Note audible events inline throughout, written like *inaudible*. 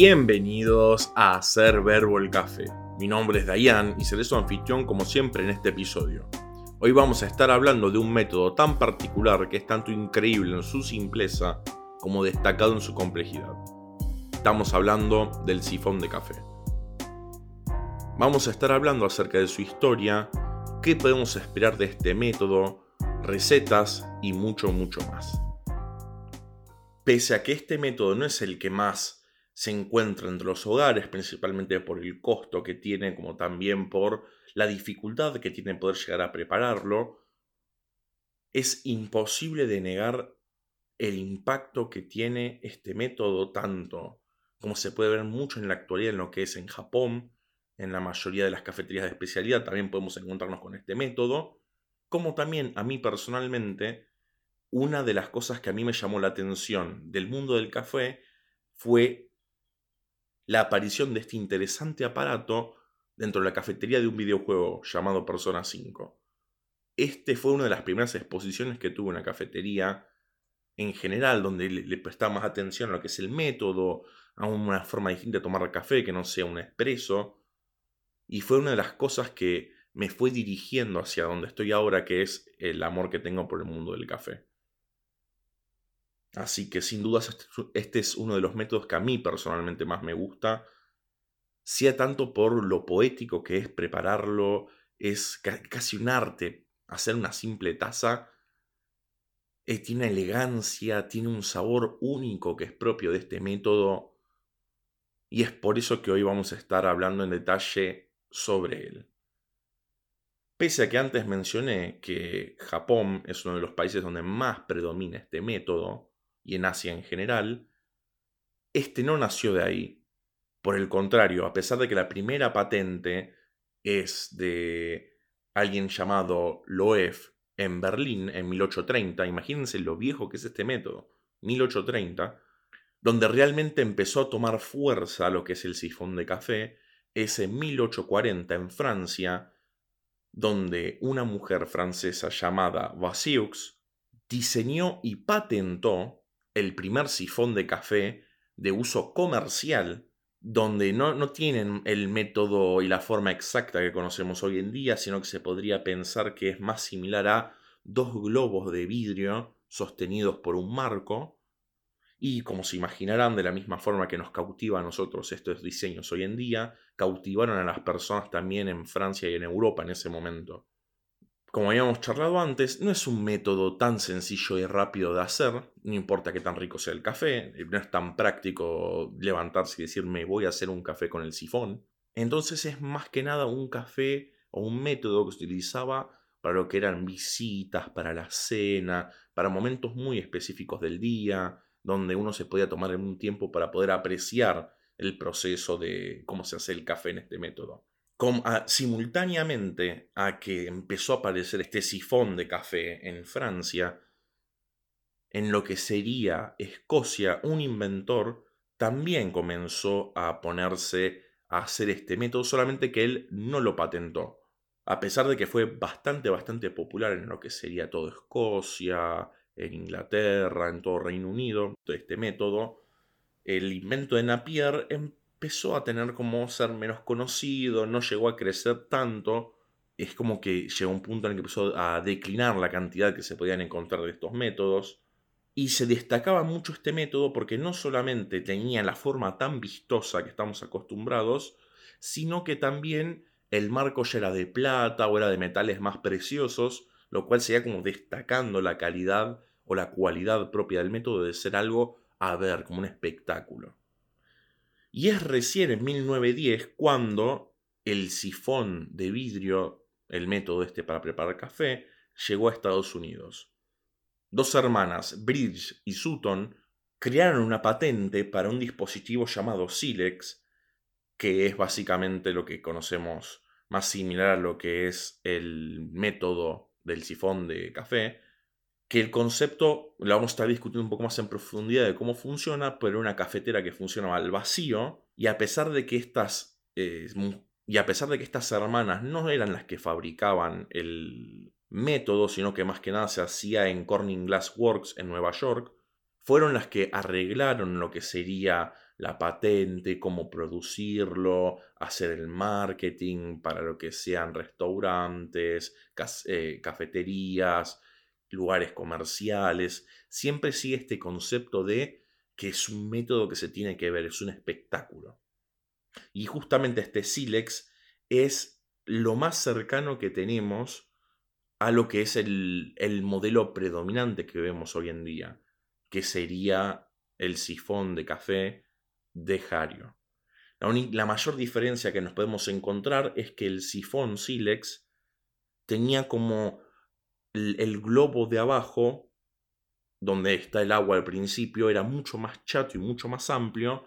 Bienvenidos a Hacer Verbo el Café. Mi nombre es Dayan y seré su anfitrión como siempre en este episodio. Hoy vamos a estar hablando de un método tan particular que es tanto increíble en su simpleza como destacado en su complejidad. Estamos hablando del sifón de café. Vamos a estar hablando acerca de su historia, qué podemos esperar de este método, recetas y mucho, mucho más. Pese a que este método no es el que más se encuentra entre los hogares, principalmente por el costo que tiene, como también por la dificultad que tiene poder llegar a prepararlo, es imposible de negar el impacto que tiene este método, tanto como se puede ver mucho en la actualidad en lo que es en Japón, en la mayoría de las cafeterías de especialidad también podemos encontrarnos con este método, como también a mí personalmente, una de las cosas que a mí me llamó la atención del mundo del café fue la aparición de este interesante aparato dentro de la cafetería de un videojuego llamado Persona 5. Este fue una de las primeras exposiciones que tuve en la cafetería en general, donde le, prestaba más atención a lo que es el método, a una forma distinta de tomar café que no sea un expreso. Y fue una de las cosas que me fue dirigiendo hacia donde estoy ahora, que es el amor que tengo por el mundo del café. Así que sin dudas este, este es uno de los métodos que a mí personalmente más me gusta, sea tanto por lo poético que es prepararlo, es casi un arte hacer una simple taza, eh, tiene elegancia, tiene un sabor único que es propio de este método, y es por eso que hoy vamos a estar hablando en detalle sobre él. Pese a que antes mencioné que Japón es uno de los países donde más predomina este método, y en Asia en general, este no nació de ahí. Por el contrario, a pesar de que la primera patente es de alguien llamado Loef en Berlín en 1830, imagínense lo viejo que es este método, 1830, donde realmente empezó a tomar fuerza lo que es el sifón de café, es en 1840 en Francia, donde una mujer francesa llamada Vassieux diseñó y patentó el primer sifón de café de uso comercial, donde no, no tienen el método y la forma exacta que conocemos hoy en día, sino que se podría pensar que es más similar a dos globos de vidrio sostenidos por un marco, y como se imaginarán, de la misma forma que nos cautiva a nosotros estos diseños hoy en día, cautivaron a las personas también en Francia y en Europa en ese momento como habíamos charlado antes, no es un método tan sencillo y rápido de hacer, no importa qué tan rico sea el café, eh, no es tan práctico levantarse y decirme voy a hacer un café con el sifón. Entonces es más que nada un café o un método que se utilizaba para lo que eran visitas, para la cena, para momentos muy específicos del día, donde uno se podía tomar un tiempo para poder apreciar el proceso de cómo se hace el café en este método simultáneamente a que empezó a aparecer este sifón de café en Francia, en lo que sería Escocia, un inventor también comenzó a ponerse a hacer este método, solamente que él no lo patentó. A pesar de que fue bastante, bastante popular en lo que sería todo Escocia, en Inglaterra, en todo Reino Unido, este método, el invento de Napier empezó a tener como ser menos conocido, no llegó a crecer tanto. Es como que llegó un punto en el que empezó a declinar la cantidad que se podían encontrar de estos métodos. Y se destacaba mucho este método porque no solamente tenía la forma tan vistosa que estamos acostumbrados, sino que también el marco ya era de plata o era de metales más preciosos, lo cual sería como destacando la calidad o la cualidad propia del método de ser algo a ver, como un espectáculo. Y es recién en 1910 cuando el sifón de vidrio, el método este para preparar café, llegó a Estados Unidos. Dos hermanas, Bridge y Sutton, crearon una patente para un dispositivo llamado Silex, que es básicamente lo que conocemos más similar a lo que es el método del sifón de café, que el concepto lo vamos a estar discutiendo un poco más en profundidad de cómo funciona, pero una cafetera que funcionaba al vacío, y a pesar de que estas, eh, y a pesar de que estas hermanas no eran las que fabricaban el método, sino que más que nada se hacía en Corning Glass Works en Nueva York, fueron las que arreglaron lo que sería la patente, cómo producirlo, hacer el marketing para lo que sean restaurantes, eh, cafeterías, lugares comerciales. Siempre sigue este concepto de que es un método que se tiene que ver, es un espectáculo. Y justamente este Silex es lo más cercano que tenemos a lo que es el, el modelo predominante que vemos hoy en día, que sería el sifón de café de Hario. La, mayor diferencia que nos podemos encontrar es que el sifón Silex tenía como el, globo de abajo, donde está el agua al principio, era mucho más chato y mucho más amplio,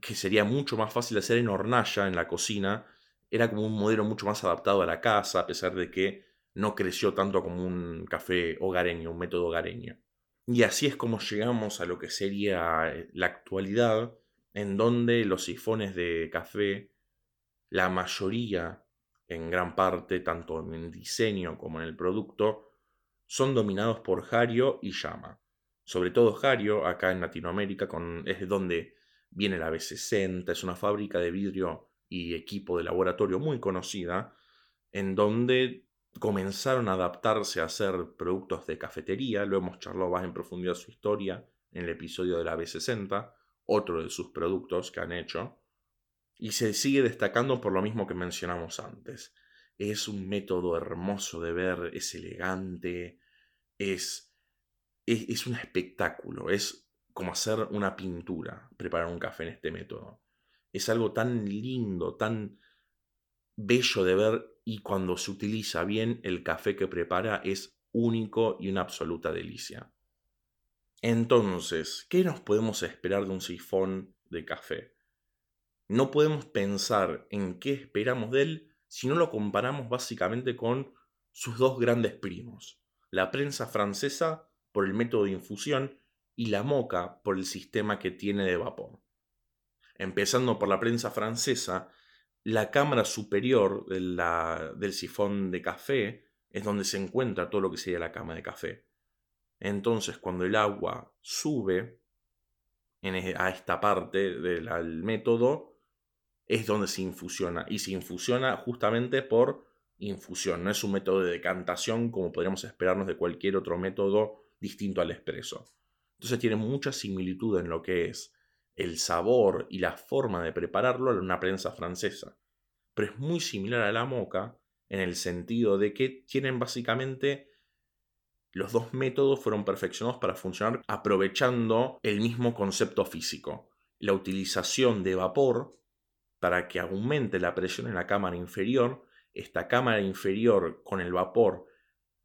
que sería mucho más fácil hacer en hornalla, en la cocina. Era como un modelo mucho más adaptado a la casa, a pesar de que no creció tanto como un café hogareño, un método hogareño. Y así es como llegamos a lo que sería eh, la actualidad, en donde los sifones de café, la mayoría, en gran parte, tanto en diseño como en el producto, son dominados por Hario y Yama. Sobre todo Hario, acá en Latinoamérica, con, es donde viene la B60, es una fábrica de vidrio y equipo de laboratorio muy conocida, en donde comenzaron a adaptarse a hacer productos de cafetería, lo hemos charlado más en profundidad su historia en el episodio de la B60, otro de sus productos que han hecho, y se sigue destacando por lo mismo que mencionamos antes. Es un método hermoso de ver, es elegante, es, es, un espectáculo, es como hacer una pintura, preparar un café en este método. Es algo tan lindo, tan bello de ver y cuando se utiliza bien el café que prepara es único y una absoluta delicia. Entonces, ¿qué nos podemos esperar de un sifón de café? No podemos pensar en qué esperamos de él si no lo comparamos básicamente con sus dos grandes primos, la prensa francesa por el método de infusión y la moca por el sistema que tiene de vapor. Empezando por la prensa francesa, la cámara superior del sifón de café es donde se encuentra todo lo que sería la cama de café. Entonces, cuando el agua sube e, a esta parte del método, es donde se infusiona. Y se infusiona justamente por infusión. No es un método de decantación como podríamos esperarnos de cualquier otro método distinto al expreso. Entonces tiene mucha similitud en lo que es el sabor y la forma de prepararlo a una prensa francesa. Pero es muy similar a la moca en el sentido de que tienen básicamente los dos métodos fueron perfeccionados para funcionar aprovechando el mismo concepto físico, la utilización de vapor para que aumente la presión en la cámara inferior. Esta cámara inferior con el vapor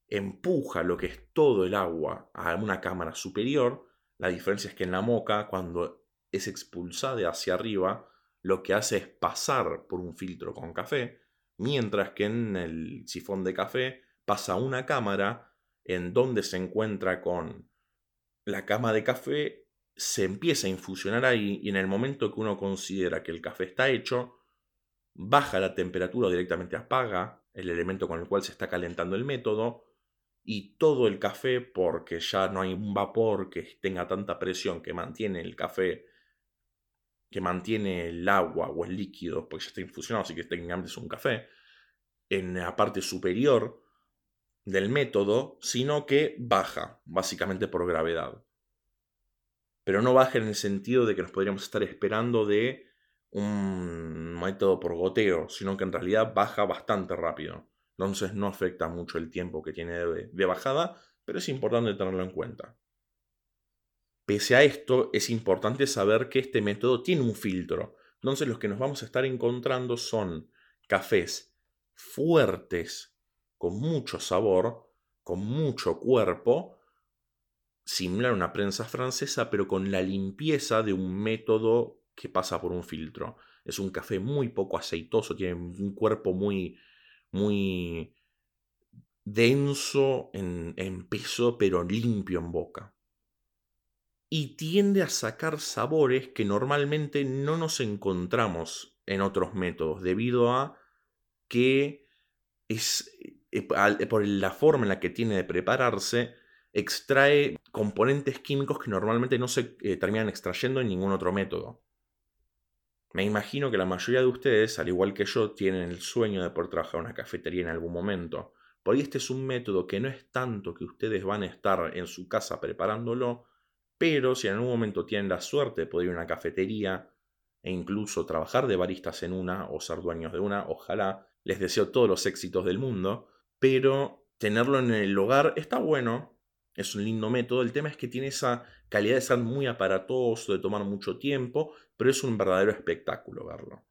empuja lo que es todo el agua a una cámara superior. La diferencia es que en la moca, cuando es expulsada hacia arriba, lo que hace es pasar por un filtro con café, mientras que en el sifón de café pasa una cámara en donde se encuentra con la cama de café, se empieza a infusionar ahí y en el momento que uno considera que el café está hecho, baja la temperatura o directamente apaga el elemento con el cual se está calentando el método y todo el café, porque ya no hay un vapor que tenga tanta presión que mantiene el café, que mantiene el agua o el líquido, porque ya está infusionado, así que técnicamente es un café, en la parte superior del método, sino que baja, básicamente por gravedad. Pero no baja en el sentido de que nos podríamos estar esperando de un método por goteo, sino que en realidad baja bastante rápido. Entonces no afecta mucho el tiempo que tiene de, bajada, pero es importante tenerlo en cuenta. Pese a esto, es importante saber que este método tiene un filtro. Entonces los que nos vamos a estar encontrando son cafés fuertes con mucho sabor, con mucho cuerpo, similar a una prensa francesa, pero con la limpieza de un método que pasa por un filtro. Es un café muy poco aceitoso, tiene un cuerpo muy, muy denso en, peso, pero limpio en boca. Y tiende a sacar sabores que normalmente no nos encontramos en otros métodos, debido a que es eh, eh, por la forma en la que tiene de prepararse, extrae componentes químicos que normalmente no se eh, terminan extrayendo en ningún otro método. Me imagino que la mayoría de ustedes, al igual que yo, tienen el sueño de poder trabajar en una cafetería en algún momento. Por ahí este es un método que no es tanto que ustedes van a estar en su casa preparándolo, pero si en algún momento tienen la suerte de poder ir a una cafetería e incluso trabajar de baristas en una o ser dueños de una, ojalá, les deseo todos los éxitos del mundo, pero tenerlo en el hogar está bueno, es un lindo método, el tema es que tiene esa calidad de ser muy aparatoso, de tomar mucho tiempo, pero es un verdadero espectáculo verlo.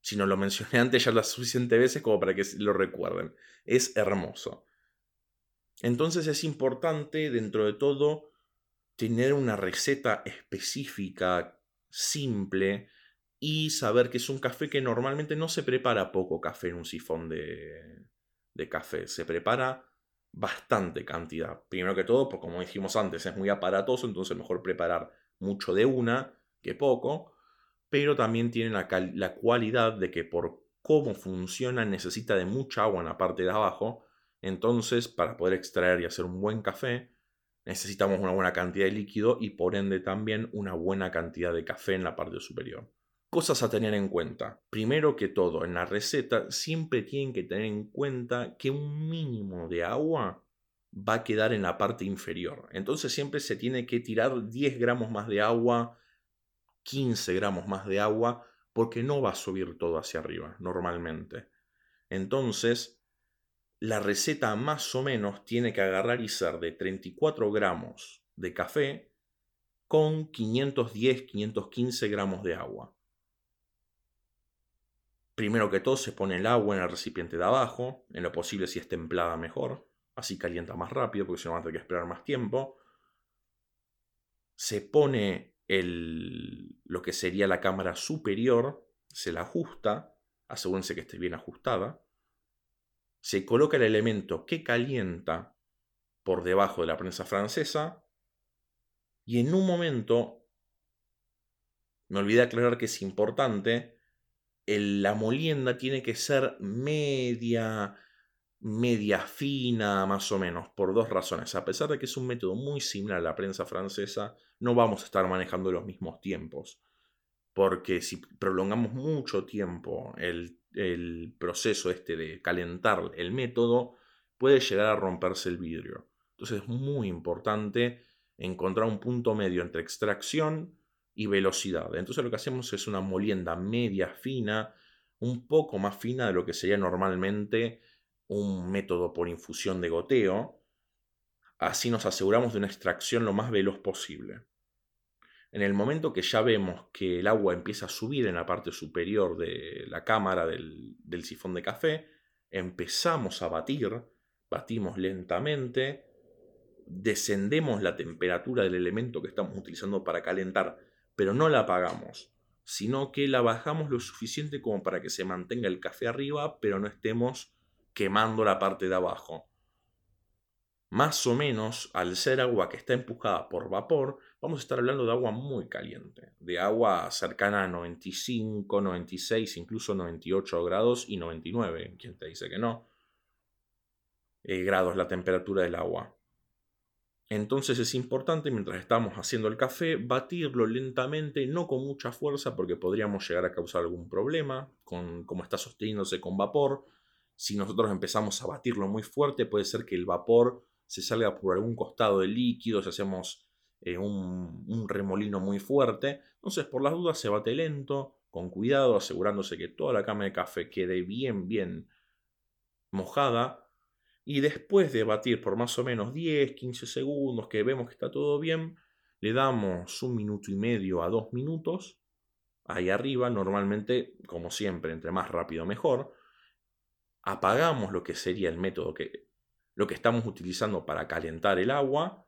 Si no lo mencioné *laughs* antes ya las suficientes veces como para que lo recuerden. Es hermoso. Entonces es importante, dentro de todo, tener una receta específica, simple, y saber que es un café que normalmente no se prepara poco café en un sifón de, de café. Se prepara bastante cantidad. Primero que todo, porque como dijimos antes, es muy aparatoso, entonces mejor preparar mucho de una que poco pero también tiene la, cualidad de que por cómo funciona necesita de mucha agua en la parte de abajo, entonces para poder extraer y hacer un buen café necesitamos una buena cantidad de líquido y por ende también una buena cantidad de café en la parte superior. Cosas a tener en cuenta. Primero que todo, en la receta siempre tienen que tener en cuenta que un mínimo de agua va a quedar en la parte inferior. Entonces siempre se tiene que tirar 10 gramos más de agua 15 gramos más de agua porque no va a subir todo hacia arriba normalmente. Entonces, la receta más o menos tiene que agarrar y ser de 34 gramos de café con 510-515 gramos de agua. Primero que todo se pone el agua en el recipiente de abajo, en lo posible si es templada mejor, así calienta más rápido porque si no va a tener que esperar más tiempo. Se pone lo que sería la cámara superior, se la ajusta, asegúrense que esté bien ajustada, se coloca el elemento que calienta por debajo de la prensa francesa. Y en un momento, me olvidé aclarar que es importante, la molienda tiene que ser media, media fina más o menos, por dos razones. A pesar de que es un método muy similar a la prensa francesa, no vamos a estar manejando los mismos tiempos. Porque si prolongamos mucho tiempo el, el proceso este de calentar el método, puede llegar a romperse el vidrio. Entonces es muy importante encontrar un punto medio entre extracción y velocidad. Entonces lo que hacemos es una molienda media fina, un poco más fina de lo que sería normalmente un método por infusión de goteo. Así nos aseguramos de una extracción lo más veloz posible. En el momento que ya vemos que el agua empieza a subir en la parte superior de la cámara del, del sifón de café, empezamos a batir, batimos lentamente, descendemos la temperatura del elemento que estamos utilizando para calentar, pero no la apagamos, sino que la bajamos lo suficiente como para que se mantenga el café arriba, pero no estemos quemando la parte de abajo. Más o menos, al ser agua que está empujada por vapor, vamos a estar hablando de agua muy caliente, de agua cercana a 95, 96, incluso 98 grados y 99, quien te dice que no, eh, grados la temperatura del agua. Entonces es importante, mientras estamos haciendo el café, batirlo lentamente, no con mucha fuerza porque podríamos llegar a causar algún problema, con, como está sosteniéndose con vapor, si nosotros empezamos a batirlo muy fuerte, puede ser que el vapor se salga por algún costado del líquido, si hacemos eh, un, un, remolino muy fuerte. Entonces, por las dudas, se bate lento, con cuidado, asegurándose que toda la cama de café quede bien, bien mojada. Y después de batir por más o menos 10, 15 segundos, que vemos que está todo bien, le damos un minuto y medio a dos minutos. Ahí arriba, normalmente, como siempre, entre más rápido mejor apagamos lo que sería el método que lo que estamos utilizando para calentar el agua,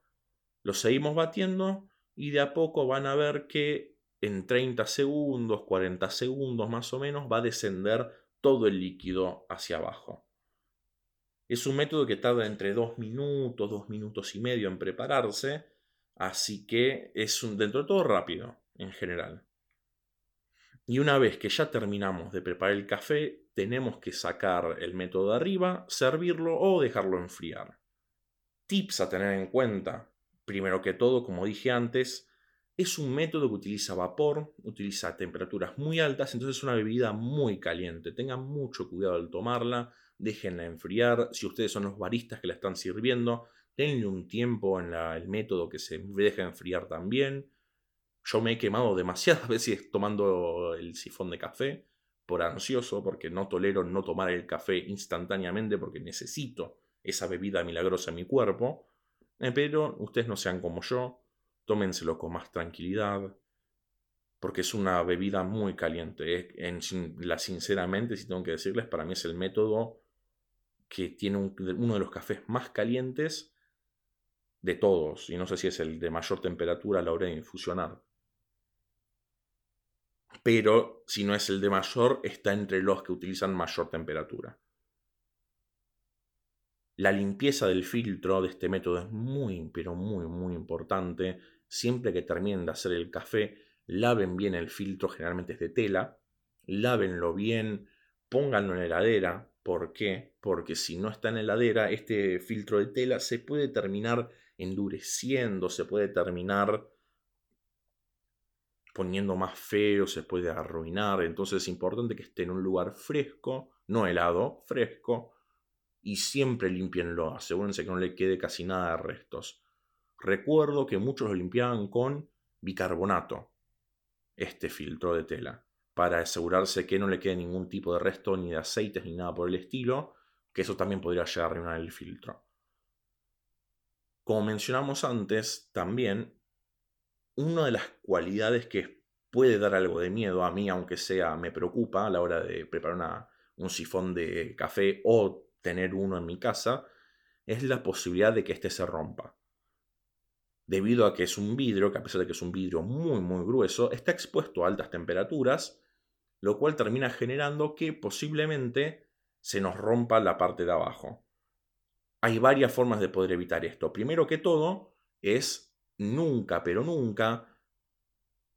lo seguimos batiendo y de a poco van a ver que en 30 segundos, 40 segundos más o menos va a descender todo el líquido hacia abajo. Es un método que tarda entre 2 minutos, 2 minutos y medio en prepararse, así que es un, dentro de todo rápido en general. Y una vez que ya terminamos de preparar el café, tenemos que sacar el método de arriba, servirlo o dejarlo enfriar. Tips a tener en cuenta. Primero que todo, como dije antes, Es un método que utiliza vapor, utiliza temperaturas muy altas, entonces es una bebida muy caliente. Tengan mucho cuidado al tomarla, déjenla enfriar. Si ustedes son los baristas que la están sirviendo, denle un tiempo en el método que se deja enfriar también. Yo me he quemado demasiadas *laughs* veces tomando el sifón de café por ansioso, porque no tolero no tomar el café instantáneamente porque necesito esa bebida milagrosa en mi cuerpo. Eh, pero ustedes no sean como yo, tómenselo con más tranquilidad, porque es una bebida muy caliente. En, la, sinceramente, si tengo que decirles, para mí es el método que tiene uno de los cafés más calientes de todos, y no sé si es el de mayor temperatura a la hora de infusionar. Pero si no es el de mayor, está entre los que utilizan mayor temperatura. La limpieza del filtro de este método es muy, pero muy, muy importante siempre que terminen de hacer el café, laven bien el filtro, generalmente es de tela, lávenlo bien, pónganlo en la heladera. ¿Por qué? Porque si no está en la heladera, este filtro de tela se puede terminar endureciendo, se puede terminar poniendo más feo, se puede arruinar. Entonces es importante que esté en un lugar fresco, no helado, fresco. Y siempre limpienlo, asegúrense que no le quede casi nada de restos. Recuerdo que muchos lo limpiaban con bicarbonato, este filtro de tela, para asegurarse que no le quede ningún tipo de resto ni de aceites ni nada por el estilo, que eso también podría llegar a arruinar el filtro. Como mencionamos antes, también una de las cualidades que puede dar algo de miedo a mí, aunque sea me preocupa a la hora de preparar un sifón de café o tener uno en mi casa, es la posibilidad de que éste se rompa debido a que es un vidrio, que a pesar de que es un vidrio muy muy grueso, está expuesto a altas temperaturas, lo cual termina generando que posiblemente se nos rompa la parte de abajo. Hay varias formas de poder evitar esto. Primero que todo es nunca, pero nunca,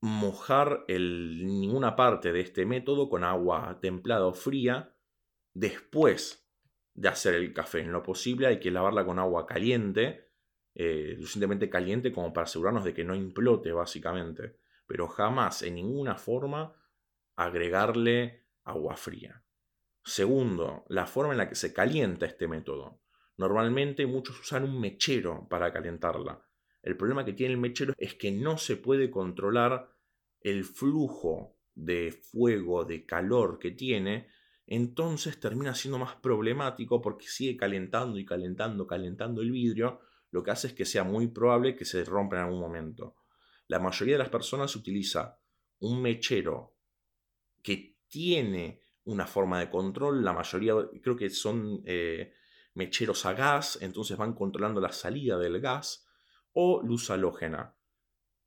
mojar ninguna parte de este método con agua templada o fría después de hacer el café. En lo posible hay que lavarla con agua caliente eh, suficientemente caliente como para asegurarnos de que no implote, básicamente. Pero jamás, en ninguna forma, agregarle agua fría. Segundo, la forma en la que se calienta este método. Normalmente muchos usan un mechero para calentarla. El problema que tiene el mechero es que no se puede controlar el flujo de fuego, de calor que tiene, entonces termina siendo más problemático porque sigue calentando y calentando, calentando el vidrio, lo que hace es que sea muy probable que se rompa en algún momento. La mayoría de las personas utiliza un mechero que tiene una forma de control, la mayoría creo que son eh, mecheros a gas, entonces van controlando la salida del gas, o luz halógena.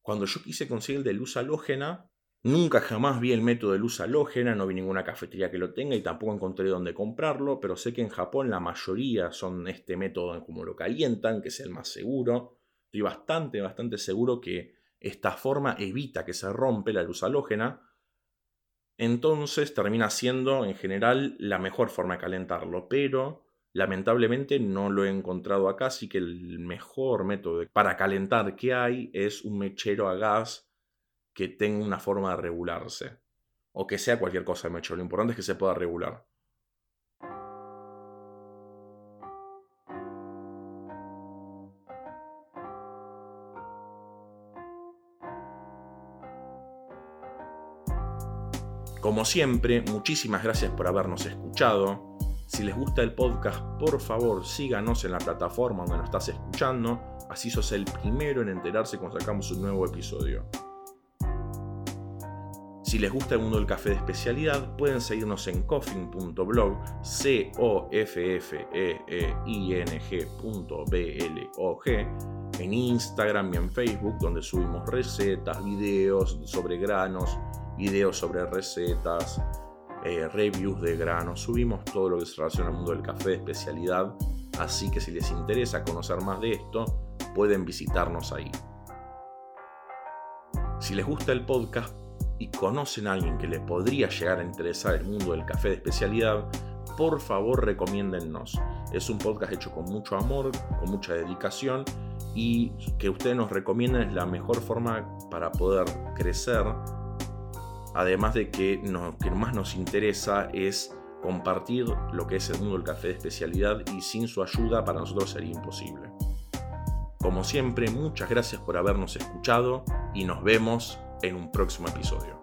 Cuando yo quise conseguir el de luz halógena, Nunca jamás vi el método de luz halógena, no vi ninguna cafetería que lo tenga y tampoco encontré dónde comprarlo, pero sé que en Japón la mayoría son este método como lo calientan, que es el más seguro. Estoy bastante, bastante seguro que esta forma evita que se rompe la luz halógena. Entonces termina siendo en general la mejor forma de calentarlo, pero lamentablemente no lo he encontrado acá, así que el mejor método para calentar que hay es un mechero a gas que tenga una forma de regularse. O que sea cualquier cosa de mecho. Lo importante es que se pueda regular. Como siempre, muchísimas gracias por habernos escuchado. Si les gusta el podcast, por favor síganos en la plataforma donde nos estás escuchando, así sos el primero en enterarse cuando sacamos un nuevo episodio. Si les gusta el mundo del café de especialidad, pueden seguirnos en coffin.blog, c o f e e i n g.blog, en Instagram y en Facebook, donde subimos recetas, videos sobre granos, videos sobre recetas, eh, reviews de granos, subimos todo lo que se relaciona al mundo del café de especialidad, así que si les interesa conocer más de esto, pueden visitarnos ahí. Si les gusta el podcast, y conocen a alguien que le podría llegar a interesar el mundo del café de especialidad, por favor recomiéndennos. Es un podcast hecho con mucho amor, con mucha dedicación y que ustedes nos recomienden es la mejor forma para poder crecer. Además de que lo que más nos interesa es compartir lo que es el mundo del café de especialidad y sin su ayuda para nosotros sería imposible. Como siempre, muchas gracias por habernos escuchado y nos vemos en un próximo episodio.